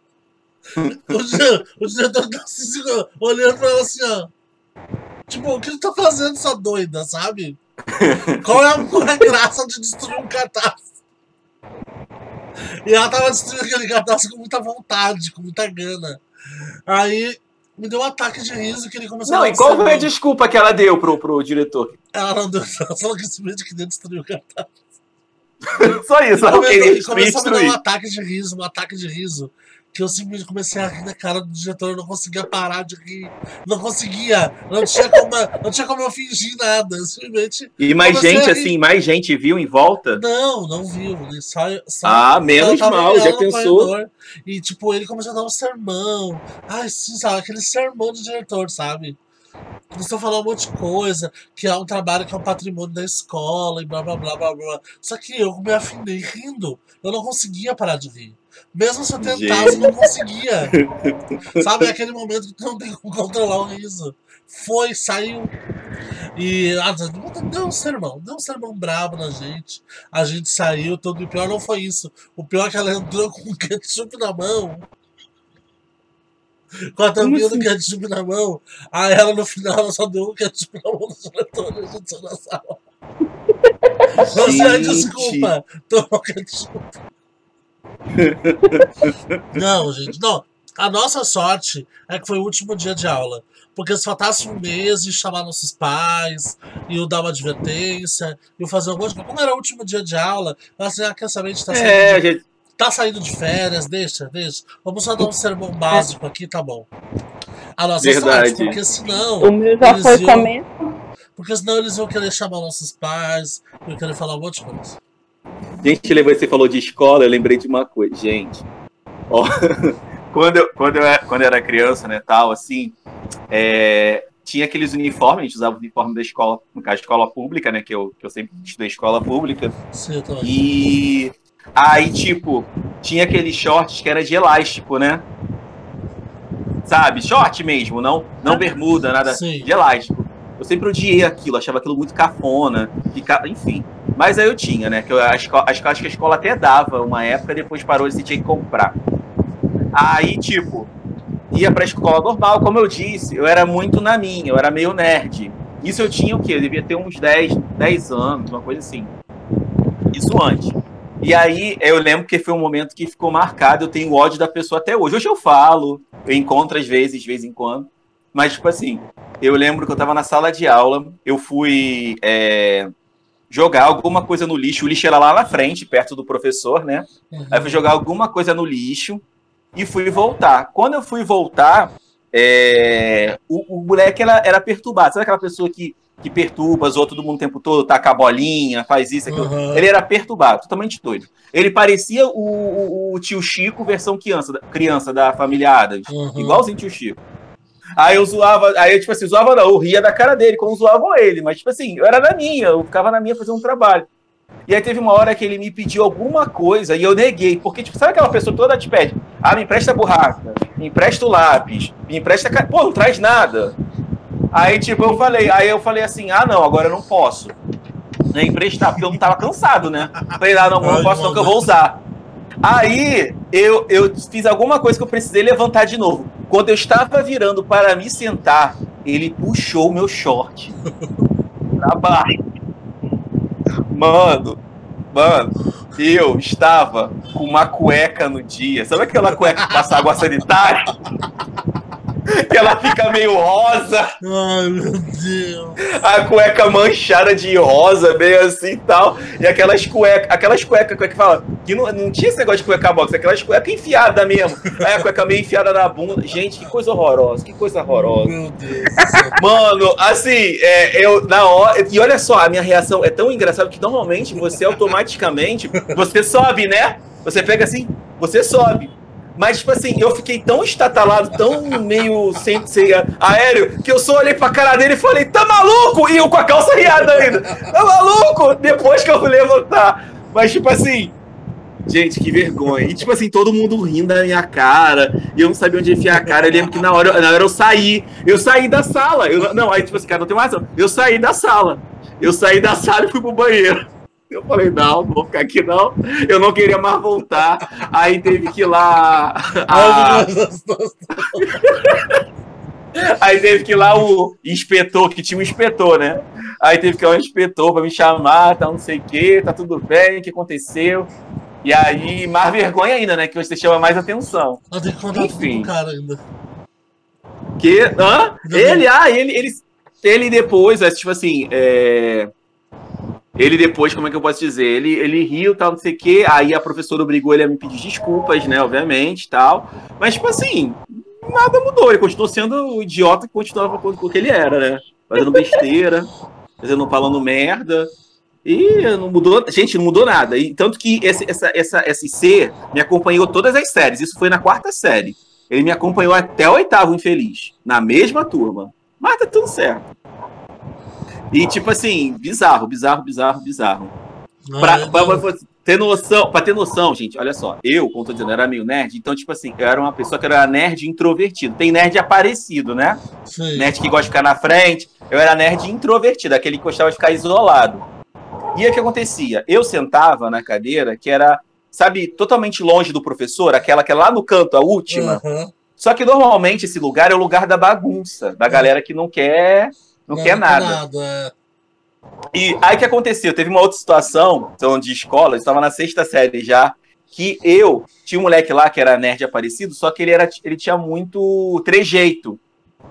O, di- o diretor tá assim, olhando pra ela assim, ó. Tipo, o que tu tá fazendo, essa doida, sabe? Qual é, a- qual é a graça de destruir um cartaz? E ela tava destruindo aquele cadastro com muita vontade, com muita gana. Aí me deu um ataque de riso que ele começou Não, a e qual foi a desculpa que ela deu pro, pro diretor? Ela não deu, ela falou que simplesmente queria destruir o cartaz. Só isso, ela Começou- queria e destruir, começou a me dar um ataque de riso, um ataque de riso. Que eu simplesmente comecei a rir na cara do diretor, eu não conseguia parar de rir. Não conseguia. Não tinha como, não tinha como eu fingir nada. Eu simplesmente. E mais gente, assim, mais gente viu em volta? Não, não viu. Ele só, só Ah, menos mal, já pensou? corredor, E, tipo, ele começou a dar um sermão. Ai, sim, sabe? Aquele sermão do diretor, sabe? Começou a falar um monte de coisa, que é um trabalho que é um patrimônio da escola e blá blá blá blá blá. Só que eu me afinei rindo. Eu não conseguia parar de rir. Mesmo se eu tentasse, não conseguia. Sabe, é aquele momento que tu não tem como controlar o riso. Foi, saiu. E ah, deu um sermão, deu um sermão brabo na gente. A gente saiu, todo e o pior não foi isso. O pior é que ela entrou com o ketchup na mão. Com a tampinha do assim? ketchup na mão. Aí ela no final ela só deu o ketchup na mão do diretor e a gente saiu da sala. Você, desculpa, tomou ketchup. Não, gente, não. A nossa sorte é que foi o último dia de aula. Porque se faltasse um mês de chamar nossos pais, e eu dar uma advertência, e eu fazer um de coisa. Como era o último dia de aula, eu assim, ah, quer saber, a gente tá saindo, É, de, gente. tá saindo de férias, deixa, deixa. Vamos só dar um sermão básico aqui, tá bom. A nossa Verdade. sorte, porque senão. O meu já foi iam-. Porque senão eles vão querer chamar nossos pais, vão querer falar um monte de coisa. Gente, você falou de escola, eu lembrei de uma coisa, gente. Ó, quando, eu, quando, eu, era- quando eu era criança, né, tal, assim, é, tinha aqueles uniformes, a gente usava o uniforme da escola, no caso, escola pública, né, que eu, que eu sempre estudei escola pública, Sim, eu também. e aí, tipo, tinha aqueles shorts que era de elástico, né? Sabe? Short mesmo, não, não bermuda, nada Sim. de elástico. Eu sempre odiei aquilo, achava aquilo muito cafona, enfim. Mas aí eu tinha, né? Que eu, a escola, acho, que- a escola até dava uma época, depois parou e tinha que comprar. Aí, tipo, ia pra escola normal, como eu disse, eu era muito na minha, eu era meio nerd. Isso eu tinha o quê? Eu devia ter uns 10, 10 anos, uma coisa assim. Isso antes. E aí, eu lembro que foi um momento que ficou marcado, eu tenho ódio da pessoa até hoje. Hoje eu falo, eu encontro às vezes, de vez em quando. Mas, tipo assim, eu lembro que eu tava na sala de aula, eu fui é, jogar alguma coisa no lixo, o lixo era lá na frente, perto do professor, né? Uhum. Aí eu fui jogar alguma coisa no lixo e fui voltar. Quando eu fui voltar, é, o, o moleque era, era perturbado. Sabe aquela pessoa que, que perturba, zoa todo mundo o tempo todo, taca a bolinha, faz isso, aquilo? Uhum. Ele era perturbado, totalmente doido. Ele parecia o, o- o tio Chico, versão criança, da- criança da família Adams. Uhum. Igualzinho tio Chico. Aí eu zoava, aí eu, tipo assim, zoava não, eu ria da cara dele, como zoavam ele, mas tipo assim, eu era na minha, eu ficava na minha fazendo um trabalho. E aí teve uma hora que ele me pediu alguma coisa e eu neguei, porque, tipo, sabe aquela pessoa toda te pede, ah, me empresta a borracha, me empresta o lápis, me empresta, pô, não traz nada. Aí, tipo, eu falei, aí eu falei assim, ah, não, agora eu não posso. Nem emprestar, porque eu não tava cansado, né? Falei, ah, não, não posso não, que eu vou usar. Aí eu, eu fiz alguma coisa que eu precisei levantar de novo. Quando eu estava virando para me sentar, ele puxou meu short pra baixo. Mano, mano, eu estava com uma cueca no dia. Sabe aquela cueca que passa água sanitária? Que ela fica meio rosa, Ai, meu Deus. a cueca manchada de rosa, meio assim e tal. E aquelas cuecas, aquelas cuecas, como é que fala? Que não, não tinha esse negócio de cueca box, aquelas cuecas enfiadas mesmo. Aí a cueca meio enfiada na bunda. Gente, que coisa horrorosa, que coisa horrorosa. Meu Deus. Mano, assim, é, eu na hora. E olha só, a minha reação é tão engraçada que normalmente você automaticamente. Você sobe, né? Você pega assim, você sobe. Mas, tipo assim, eu fiquei tão estatalado, tão meio sem ser aéreo, que eu só olhei pra cara dele e falei, tá maluco? E eu com a calça riada ainda. Tá maluco? Depois que eu levantar. Mas, tipo assim. Gente, que vergonha. E, tipo assim, todo mundo rindo da minha cara. E eu não sabia onde enfiar a cara. Eu lembro que na hora, na hora eu saí. Eu saí da sala. Eu, não, aí, tipo assim, cara, não tem mais. Eu saí da sala. Eu saí da sala e fui pro banheiro. Eu falei, não, não vou ficar aqui não. Eu não queria mais voltar. Aí teve que ir lá. a-. Aí teve que ir lá o inspetor, que tinha um inspetor, né? Aí teve que ir lá o inspetor pra me chamar, tá não sei o quê, tá tudo bem, o que aconteceu? E aí, mais vergonha ainda, né? Que você chama mais atenção. Eu tenho que contar tudo Enfim. cara ainda. Que. Hã? Ele, ah, ele, ele, ele depois, é, tipo assim, é, Ele depois, como é que eu posso dizer? Ele, ele riu, tal, não sei o quê. Aí a professora obrigou ele a me pedir desculpas, né? Obviamente, tal. Mas, tipo assim, nada mudou. Ele continuou sendo o idiota que continuava com o que ele era, né? Fazendo besteira, fazendo, falando merda. E não mudou, gente, não mudou nada. E tanto que esse, essa, essa, esse C me acompanhou todas as séries. Isso foi na quarta série. Ele me acompanhou até o oitavo infeliz, na mesma turma. Mas tá tudo certo. E tipo assim, bizarro, bizarro, bizarro, bizarro. Pra, pra- pra ter noção, pra ter noção, gente, olha só, eu, como tô dizendo, era meio nerd, então, tipo assim, eu era uma pessoa que era nerd introvertido. Tem nerd aparecido, né? Sim. Nerd que gosta de ficar na frente. Eu era nerd introvertido, aquele que gostava de ficar isolado. E aí o que acontecia? Eu sentava na cadeira que era, sabe, totalmente longe do professor, aquela que é lá no canto, a última. Aham. Só que normalmente esse lugar é o lugar da bagunça, da galera que não quer, não, quer nada. é. E aí o que aconteceu? Teve uma outra situação, então, de escola, eu estava na sexta série já, que eu tinha um moleque lá que era nerd aparecido, só que ele, era, ele tinha muito trejeito.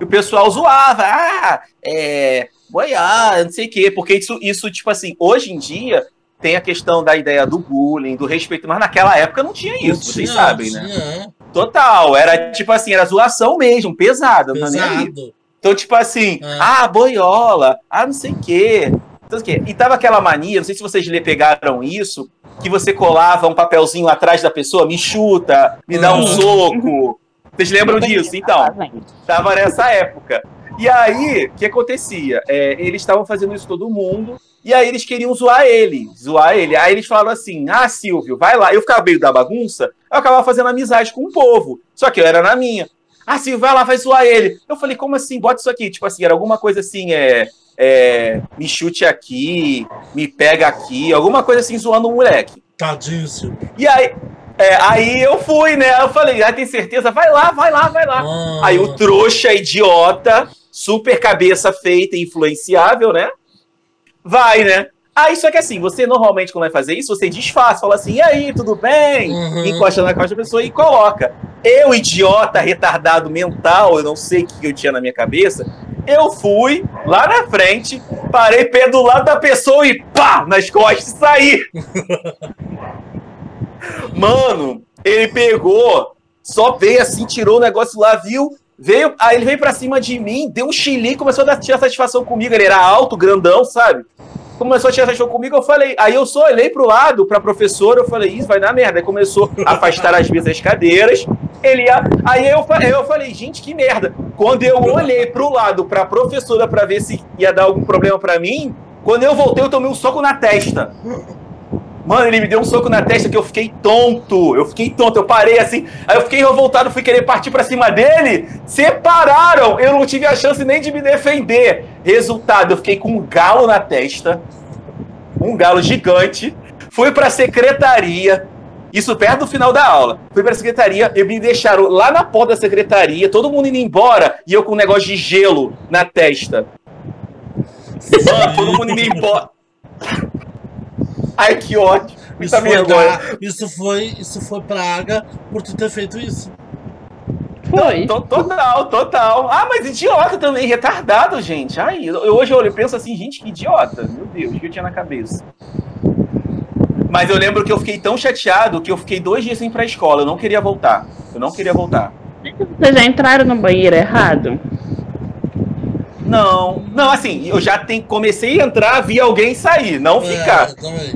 E o pessoal zoava, ah, é, boiar, não sei o quê, porque isso, isso, tipo assim, hoje em dia tem a questão da ideia do bullying, do respeito, mas naquela época não tinha isso, vocês Tinha, sabem, né? Total, era tipo assim, era zoação mesmo, pesada, não tá nem aí. Então, tipo assim, É. ah, boiola, ah, não sei o quê. Então, o quê. E tava aquela mania, não sei se vocês lhe pegaram isso, que você colava um papelzinho atrás da pessoa, me chuta, me dá um Uhum. soco. Vocês lembram disso? Então, tava nessa época. E aí, o que acontecia? É, eles estavam fazendo isso todo mundo, e aí eles queriam zoar ele, zoar ele. Aí eles falaram assim: ah, Silvio, vai lá. Eu ficava meio da bagunça, eu acabava fazendo amizade com o povo. Só que eu era na minha. Ah, Silvio, vai lá, vai zoar ele. Eu falei, como assim? Bota isso aqui. Tipo assim, era alguma coisa assim, é. é, me chute aqui, me pega aqui, alguma coisa assim zoando o moleque. Tadinho, Silvio. E aí, é, aí eu fui, né? Eu falei, ah, tem certeza? Vai lá, vai lá, vai lá. Ah, Aí o trouxa, idiota, super cabeça feita e influenciável, né? Vai, né? Aí, só que assim, você normalmente, quando vai fazer isso, você disfarça, fala assim, e aí, tudo bem? Uhum. Encosta na costa da pessoa e coloca. Eu, idiota, retardado mental, eu não sei o que eu tinha na minha cabeça, eu fui lá na frente, parei pé do lado da pessoa e pá, nas costas e saí. Mano, ele pegou, só veio assim, tirou o negócio lá, viu? Veio, aí ele veio pra cima de mim, deu um chilique, começou a dar- tirar satisfação comigo. Ele era alto, grandão, sabe? Começou a tirar satisfação comigo, eu falei, aí eu só olhei pro lado, pra professora, eu falei, isso vai dar merda. Aí começou a afastar as cadeiras. Ele ia, aí eu, eu falei, gente, que merda. Quando eu olhei pro lado, pra professora, pra ver se ia dar algum problema pra mim, quando eu voltei, eu tomei um soco na testa. Mano, ele me deu um soco na testa que eu fiquei tonto. Eu fiquei tonto, eu parei assim. Aí eu fiquei revoltado, fui querer partir pra cima dele. Separaram! Eu não tive a chance nem de me defender. Resultado, eu fiquei com um galo na testa. Um galo gigante. Fui pra secretaria. Isso perto do final da aula. Fui pra secretaria, e me deixaram lá na porta da secretaria, todo mundo indo embora, e eu com um negócio de gelo na testa. Mano, todo mundo indo embora. Ai, que ódio. Isso Muita foi, isso, foi, isso foi praga por tu ter feito isso. Foi. To- Total, total. Ah, mas idiota também, retardado, gente. Ai, eu, eu- hoje eu olho e penso assim, gente, que idiota. Meu Deus, o que eu tinha na cabeça? Mas eu lembro que eu fiquei tão chateado que eu fiquei dois dias sem ir pra escola. Eu não queria voltar. Eu não queria voltar. Vocês já entraram no banheiro errado? Não, não, assim, eu já tem, comecei a entrar, vi alguém sair, não ficar. É, também.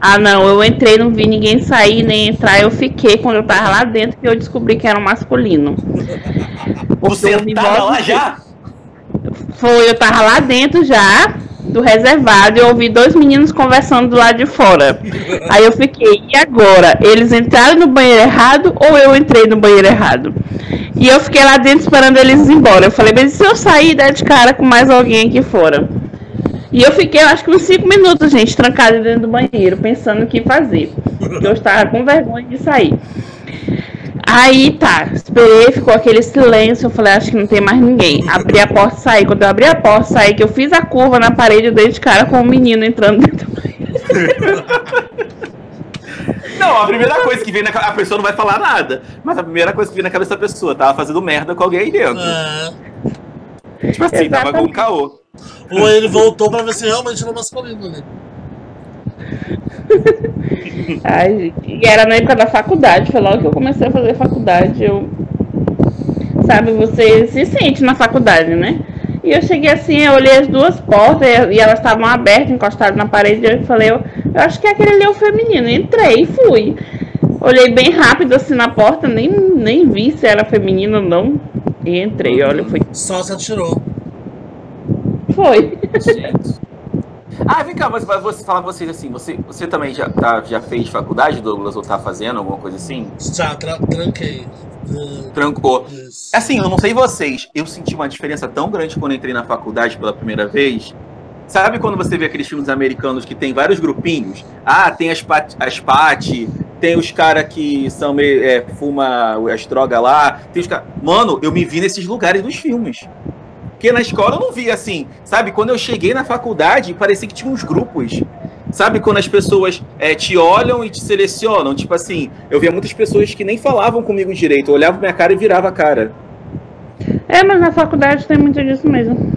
Ah, não, eu entrei, não vi ninguém sair nem entrar, eu fiquei quando eu tava lá dentro que eu descobri que era um masculino. Você tava lá já? Foi, eu tava lá dentro já, do reservado, e eu ouvi dois meninos conversando do lado de fora. Aí eu fiquei, e agora? Eles entraram no banheiro errado ou eu entrei no banheiro errado? E eu fiquei lá dentro esperando eles ir embora. Eu falei, mas se eu sair der de cara com mais alguém aqui fora? E eu fiquei, acho que uns cinco minutos, gente, trancada dentro do banheiro, pensando o que fazer. Eu estava com vergonha de sair. Aí tá, esperei, ficou aquele silêncio. Eu falei, acho que não tem mais ninguém. Abri a porta e saí. Quando eu abri a porta saí, que eu fiz a curva na parede, eu dei de cara com o menino entrando dentro do banheiro. Não, a primeira coisa que vem na cabeça. A pessoa não vai falar nada. Mas a primeira coisa que vem na cabeça da pessoa, tava fazendo merda com alguém aí dentro. É. Tipo assim, tava com um caô. Ou ele voltou pra ver se realmente era masculino ali. Ai, e era na época da faculdade, foi logo que eu comecei a fazer faculdade. Eu, sabe, você se sente na faculdade, né? E eu cheguei assim, eu olhei as duas portas e elas estavam abertas, encostadas na parede. E eu falei, eu, eu acho que aquele ali é o feminino. Entrei e fui. Olhei bem rápido assim na porta, nem, nem vi se era feminino ou não. E entrei, olha, foi. Só se atirou. Foi. Gente. Ah, vem cá, mas mas você fala vocês assim, você, você também já, tá, já fez faculdade, Douglas, ou tá fazendo alguma coisa assim? Já tra tranquei. Uh, Trancou. Assim, eu não sei vocês, eu senti uma diferença tão grande quando entrei na faculdade pela primeira vez. Sabe quando você vê aqueles filmes americanos que tem vários grupinhos? Ah, tem as pat, as pat tem os caras que são meio, é, fuma as drogas lá, tem os cara... Mano, eu me vi nesses lugares dos filmes. Porque na escola eu não via assim, sabe? Quando eu cheguei na faculdade, parecia que tinha uns grupos. Sabe quando as pessoas é, te olham e te selecionam? Tipo assim, eu via muitas pessoas que nem falavam comigo direito, olhavam minha cara e virava a cara. É, mas na faculdade tem muito disso mesmo.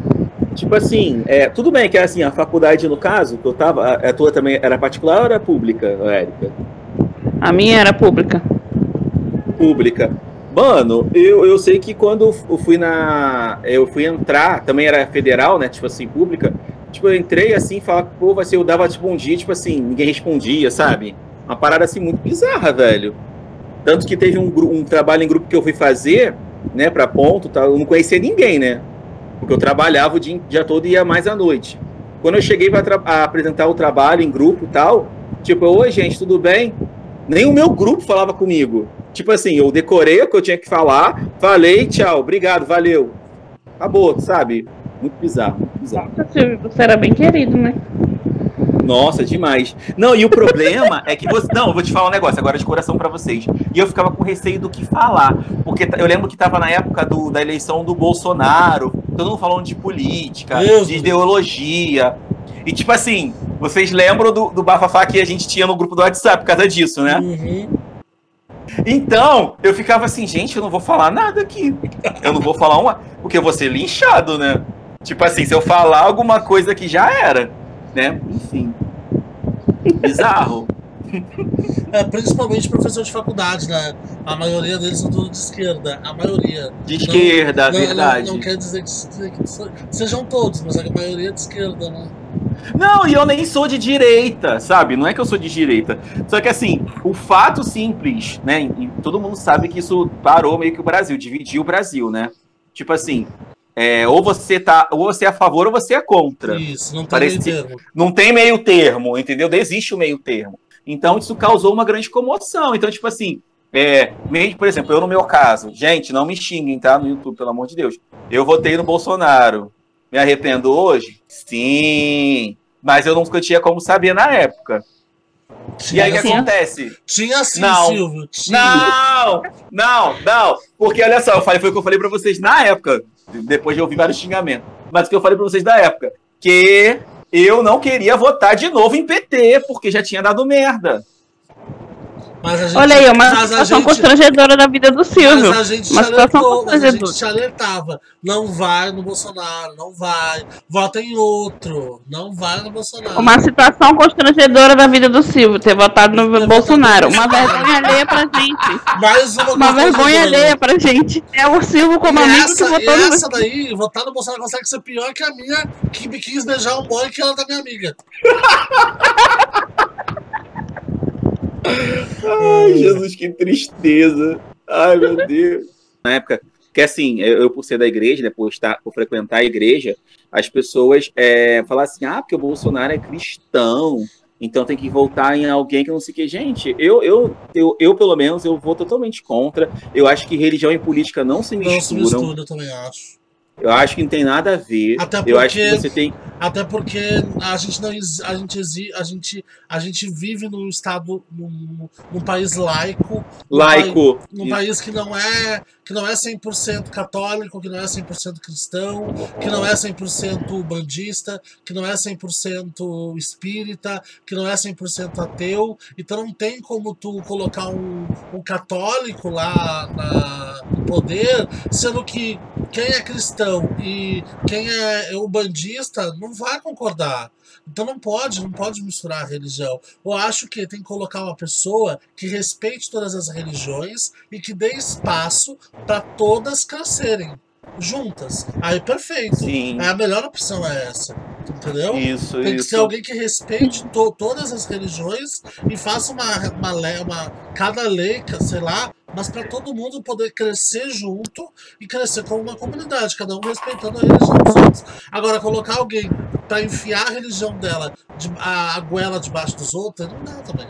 Tipo assim, é, tudo bem que assim, a faculdade, no caso, que eu tava, a, a tua também era particular ou era pública, Érica? A minha era pública. Pública. Mano, eu, eu sei que quando eu fui na. Eu fui entrar, também era federal, né? Tipo assim, pública. Tipo, eu entrei assim, falava, pô, vai ser, eu dava tipo um dia, tipo assim, ninguém respondia, sabe? Uma parada assim muito bizarra, velho. Tanto que teve um, um trabalho em grupo que eu fui fazer, né, pra ponto, tá? eu não conhecia ninguém, né? Porque eu trabalhava o dia, dia todo e ia mais à noite. Quando eu cheguei para apresentar o trabalho em grupo tal, tipo, oi gente, tudo bem? Nem o meu grupo falava comigo. Tipo assim, eu decorei o que eu tinha que falar, falei, tchau, obrigado, valeu. Acabou, sabe? Muito bizarro, muito bizarro. Você você era bem querido, né? Nossa, demais. Não, e o problema é que você. Não, eu vou te falar um negócio agora de coração pra vocês. E eu ficava com receio do que falar. Porque t- eu lembro que tava na época do, da eleição do Bolsonaro, todo mundo falando de política, Deus de ideologia. E tipo assim, vocês lembram do, do bafafá que a gente tinha no grupo do WhatsApp por causa disso, né? Uhum. Então, eu ficava assim, gente, eu não vou falar nada aqui. Eu não vou falar uma. Porque eu vou ser linchado, né? Tipo assim, se eu falar alguma coisa que já era, né? Enfim. Bizarro. É, principalmente professor de faculdade, né? A maioria deles são tudo de esquerda. A maioria. De esquerda, não, verdade. Não, não quer dizer que, se- que se- sejam todos, mas a maioria é de esquerda, né? Não, e eu nem sou de direita, sabe? Não é que eu sou de direita. Só que assim, o fato simples, né? E todo mundo sabe que isso parou meio que o Brasil, dividiu o Brasil, né? Tipo assim, é, ou você tá, ou você é a favor ou você é contra. Isso, não tem Parece meio termo. Não tem meio termo, entendeu? Não existe o meio termo. Então isso causou uma grande comoção. Então, tipo assim, é, mesmo, por exemplo, eu no meu caso, gente, não me xinguem, tá? No YouTube, pelo amor de Deus. Eu votei no Bolsonaro. Me arrependo hoje? Sim. Mas eu nunca tinha como saber na época. E aí o que acontece? Tinha sim, Não. Silvio. Tinha. Não! Não, não! Porque olha só, eu falei, foi o que eu falei pra vocês na época. Depois de ouvir vários xingamentos. Mas o que eu falei pra vocês na época. Que eu não queria votar de novo em PT, porque já tinha dado merda. Gente, Olha aí, é uma situação gente- constrangedora da vida do Silvio. Mas a gente Uma alertou, mas a gente te alertava. Não vai no Bolsonaro, não vai. Vota em outro. Não vai no Bolsonaro. Uma situação constrangedora da vida do Silvio, ter votado no Bolsonaro. Uma vergonha alheia pra gente. Mais uma, Uma vergonha alheia pra gente. É o Silvio como E amigo que essa, e votou no. essa daí, votar no Bolsonaro consegue ser pior que a minha, que me quis beijar um boy que era da minha amiga. Ai, Jesus, que tristeza. Ai, meu Deus. Na época, que assim, eu, por ser da igreja, né, por, estar, por frequentar a igreja, as pessoas é, falavam assim, ah, porque o Bolsonaro é cristão, então tem que voltar em alguém que não sei o que. Gente, eu, eu, eu, eu, pelo menos, eu vou totalmente contra. Eu acho que religião e política não se Não se misturam. mistura, eu também acho. Eu acho que não tem nada a ver. Até Eu acho que porque- você tem. Até porque a gente não a gente exi- a gente a gente vive num estado num, num país laico, num Laico. pai- num país que não é que não é 100% católico, que não é 100% cristão, que não é 100% bandista, que não é 100% espírita, que não é 100% ateu. Então não tem como tu colocar um, um católico lá na, no poder, sendo que quem é cristão e quem é bandista não vai concordar. Então não pode, não pode misturar a religião. Eu acho que tem que colocar uma pessoa que respeite todas as religiões e que dê espaço para todas crescerem juntas. Aí perfeito. Sim. É a melhor opção é essa. Entendeu? Isso, Tem que isso. ser alguém que respeite to- todas as religiões e faça uma, uma, lei, uma cada lei, sei lá, mas para todo mundo poder crescer junto e crescer como uma comunidade, cada um respeitando a religião dos outros. Agora, colocar alguém para enfiar a religião dela, de, a, a goela debaixo dos outros, não dá também.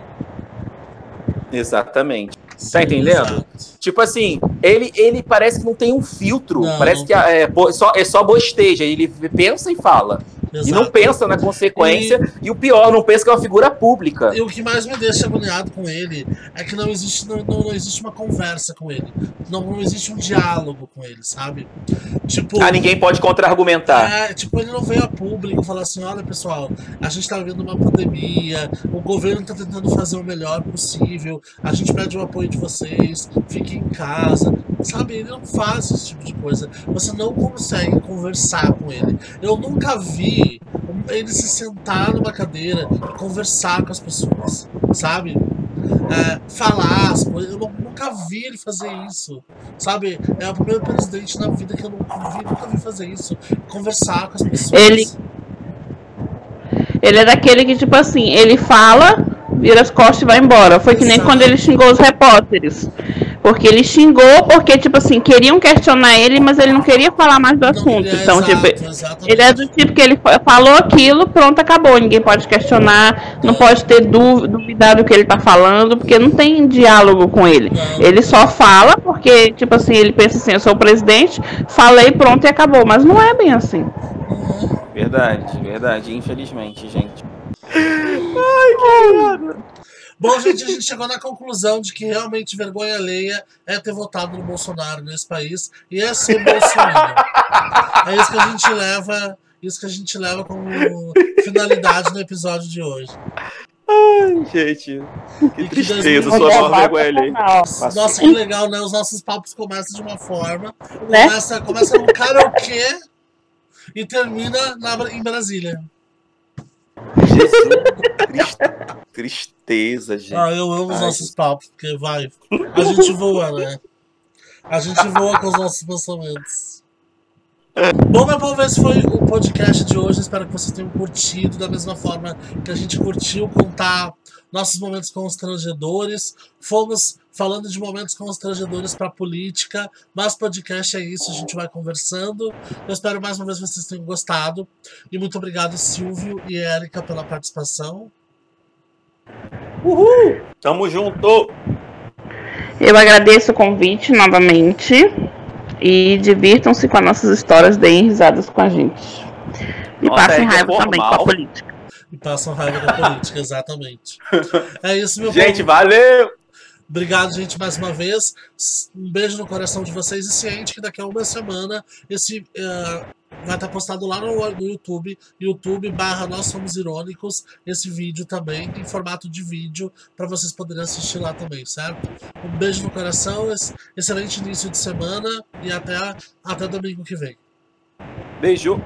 Exatamente. Tá entendendo? Exato. Tipo assim, ele, ele parece que não tem um filtro. Não, parece não que é, bo- só, é só bosteja. Ele pensa e fala. E não Exato. pensa na consequência. E... o pior, não pensa que é uma figura pública. E o que mais me deixa agoniado com ele é que não existe, não, não, não existe uma conversa com ele. Não, não existe um diálogo com ele, sabe? Tipo. Ah, ninguém pode contra-argumentar. É, tipo, ele não veio a público falar assim, olha pessoal, a gente tá vivendo uma pandemia, o governo tá tentando fazer o melhor possível, a gente pede o apoio de vocês, fiquem em casa. Sabe, ele não faz esse tipo de coisa. Você não consegue conversar com ele. Eu nunca vi ele se sentar numa cadeira e conversar com as pessoas, sabe? É, falar as coisas. Eu nu- nunca vi ele fazer isso. Sabe? É o primeiro presidente na vida que eu nunca vi, nunca vi fazer isso. Conversar com as pessoas. Ele- Ele é daquele que, tipo assim, ele fala, vira as costas e vai embora. Foi que nem Exato. quando ele xingou os repórteres. Porque ele xingou porque, tipo assim, queriam questionar ele, mas ele não queria falar mais do Não, assunto. ele é então, exato, tipo, exatamente. ele é do tipo que ele fa- falou aquilo, pronto, acabou. Ninguém pode questionar, não pode ter dú- duvidar do que ele tá falando, porque não tem diálogo com ele. Não. Ele só fala porque, tipo assim, ele pensa assim, eu sou o presidente, falei, pronto e acabou. Mas não é bem assim. Uhum. Verdade, verdade. Infelizmente, gente. Bom, gente, a gente chegou na conclusão de que realmente vergonha alheia é ter votado no Bolsonaro nesse país e é ser Bolsonaro. É isso que a gente leva, isso que a gente leva como finalidade no episódio de hoje. Ai, gente. Que E que tristeza, 2020 sua maior vergonha alheia. Passou. Nossa, que legal, né? Os nossos papos começam de uma forma, Né? começa, começa no karaokê e termina na, em Brasília. Jesus. Tristeza, gente. Ah, eu amo os nossos papos, porque vai. A gente voa, né? A gente voa com os nossos pensamentos. Bom, meu povo, esse foi o podcast de hoje. Espero que vocês tenham curtido da mesma forma que a gente curtiu contar nossos momentos constrangedores. Fomos falando de momentos constrangedores para política, mas podcast é isso, a gente vai conversando. Eu espero mais uma vez que vocês tenham gostado. E muito obrigado, Silvio e Érica, pela participação. Uhul! Tamo junto! Eu agradeço o convite novamente. E divirtam-se com as nossas histórias, deem risadas com a gente. E Nossa, passem é é raiva também com a política. E passam raiva da política, exatamente. É isso, meu Gente, povo. valeu! Obrigado, gente, mais uma vez. Um beijo no coração de vocês e ciente que daqui a uma semana esse eh, vai estar postado lá no, no YouTube, YouTube barra Nós Somos Irônicos, esse vídeo também, em formato de vídeo, para vocês poderem assistir lá também, certo? Um beijo no coração, ex- excelente início de semana e até, até domingo que vem. Beijo!